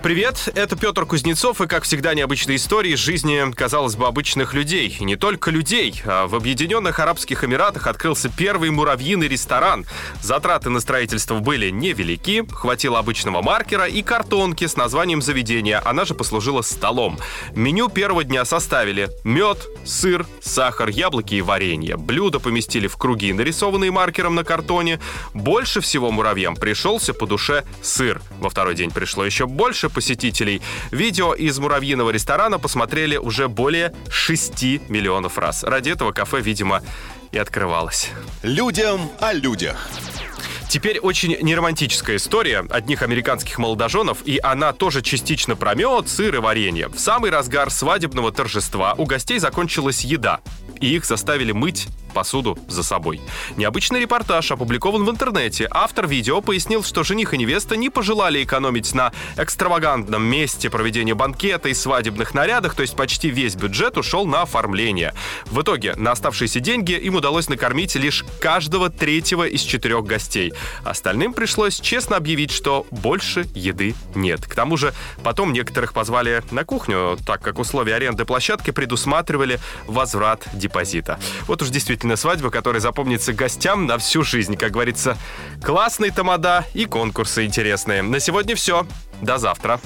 Привет, это Петр Кузнецов и, как всегда, необычные истории из жизни, казалось бы, обычных людей. И не только людей. А в Объединенных Арабских Эмиратах открылся первый муравьиный ресторан. Затраты на строительство были невелики, хватило обычного маркера и картонки с названием заведения. Она же послужила столом. Меню первого дня составили мед, сыр, сахар, яблоки и варенье. Блюда поместили в круги, нарисованные маркером на картоне. Больше всего муравьям пришелся по душе сыр. Во второй день пришло еще больше посетителей. Видео из муравьиного ресторана посмотрели уже более 6 миллионов раз. Ради этого кафе, видимо, и открывалось. Людям о людях. Теперь очень неромантическая история одних американских молодоженов, и она тоже частично про мед, сыр и варенье. В самый разгар свадебного торжества у гостей закончилась еда, и их заставили мыть посуду за собой. Необычный репортаж опубликован в интернете. Автор видео пояснил, что жених и невеста не пожелали экономить на экстравагантном месте проведения банкета и свадебных нарядах, то есть почти весь бюджет ушел на оформление. В итоге на оставшиеся деньги им удалось накормить лишь каждого третьего из четырех гостей. Остальным пришлось честно объявить, что больше еды нет. К тому же потом некоторых позвали на кухню, так как условия аренды площадки предусматривали возврат депозита. Вот уж действительно свадьба, которая запомнится гостям на всю жизнь. Как говорится, классный тамада и конкурсы интересные. На сегодня все. До завтра.